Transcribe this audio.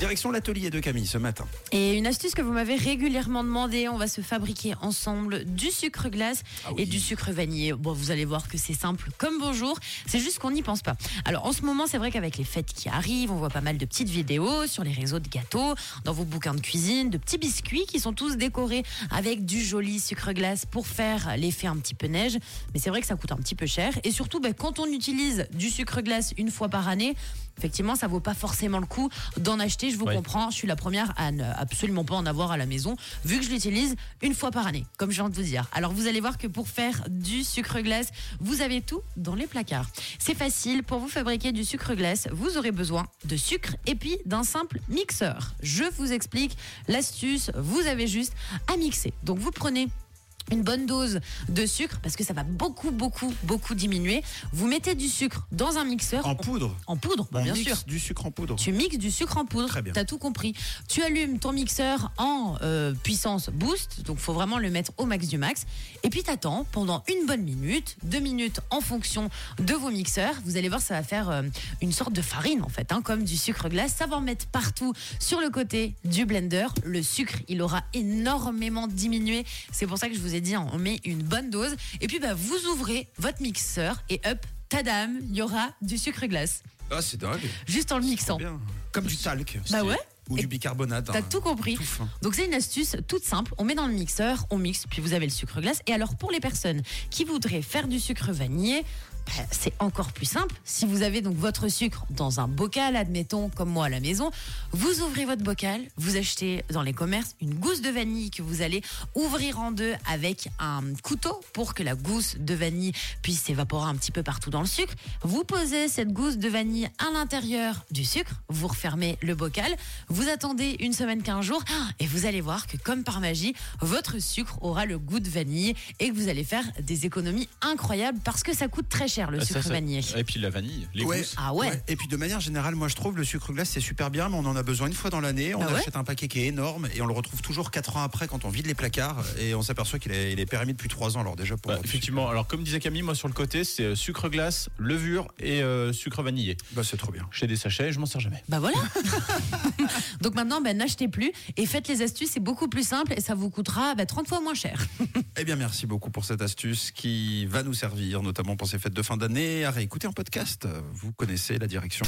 Direction l'atelier de Camille ce matin. Et une astuce que vous m'avez régulièrement demandé, on va se fabriquer ensemble du sucre glace Ah oui. et du sucre vanillé. Bon, vous allez voir que c'est simple comme bonjour, c'est juste qu'on n'y pense pas. Alors en ce moment, c'est vrai qu'avec les fêtes qui arrivent, on voit pas mal de petites vidéos sur les réseaux de gâteaux, dans vos bouquins de cuisine, de petits biscuits qui sont tous décorés avec du joli sucre glace pour faire l'effet un petit peu neige. Mais c'est vrai que ça coûte un petit peu cher. Et surtout, ben, quand on utilise du sucre glace une fois par année, effectivement, ça vaut pas forcément le coup d'en acheter. Je vous comprends, je suis la première à ne absolument pas en avoir à la maison, vu que je l'utilise une fois par année, comme je viens de vous dire. Alors vous allez voir que pour faire du sucre glace, vous avez tout dans les placards. C'est facile, pour vous fabriquer du sucre glace, vous aurez besoin de sucre et puis d'un simple mixeur. Je vous explique l'astuce, vous avez juste à mixer. Donc vous prenez une bonne dose de sucre parce que ça va beaucoup beaucoup beaucoup diminuer. Vous mettez du sucre dans un mixeur En poudre. en poudre, bah, On bien sûr. du sucre en poudre. Tu mixes du sucre en poudre. Très bien. T'as tout compris. Tu allumes ton mixeur en euh, puissance boost, donc faut vraiment le mettre au max du max. Et puis t'attends pendant une bonne minute, deux minutes en fonction de vos mixeurs. Vous allez voir, ça va faire euh, une sorte de farine en fait, hein, comme du sucre glace. Ça va en mettre partout sur le côté du blender. Le sucre, il aura énormément diminué. C'est pour ça que je vous ai dit, on met une bonne dose. Et puis bah, vous ouvrez votre mixeur et hop, tadam, il y aura du sucre glace. Ah, c'est dingue. Juste en le mixant. Bien. Comme du talc. Bah ouais. Ou Et du bicarbonate. T'as hein. tout compris. Tout. Donc c'est une astuce toute simple. On met dans le mixeur, on mixe, puis vous avez le sucre glace. Et alors pour les personnes qui voudraient faire du sucre vanillé, c'est encore plus simple. Si vous avez donc votre sucre dans un bocal, admettons comme moi à la maison, vous ouvrez votre bocal, vous achetez dans les commerces une gousse de vanille que vous allez ouvrir en deux avec un couteau pour que la gousse de vanille puisse s'évaporer un petit peu partout dans le sucre. Vous posez cette gousse de vanille à l'intérieur du sucre, vous refermez le bocal, vous attendez une semaine, 15 jours et vous allez voir que comme par magie, votre sucre aura le goût de vanille et que vous allez faire des économies incroyables parce que ça coûte très cher le Ah, sucre ça, ça- vanillé. Et puis la vanille, les Ouais. gousses. Ah ouais. Et puis de manière générale, moi je trouve le sucre glace c'est super bien, mais on en a besoin une fois dans l'année. On Ah ouais achète un paquet qui est énorme et on le retrouve toujours 4 ans après quand on vide les placards et on s'aperçoit qu'il est, il est périmé depuis 3 ans. Alors déjà pour Bah, effectivement, alors comme disait Camille, moi sur le côté, c'est euh, sucre glace, levure et euh, sucre vanillé. Bah, c'est trop bien. J'ai des sachets, je m'en sers jamais. Bah voilà. Donc maintenant, ben, n'achetez plus et faites les astuces, c'est beaucoup plus simple et ça vous coûtera ben, 30 fois moins cher. Eh bien, merci beaucoup pour cette astuce qui va nous servir, notamment pour ces fêtes de fin d'année, à réécouter en podcast. Vous connaissez la direction.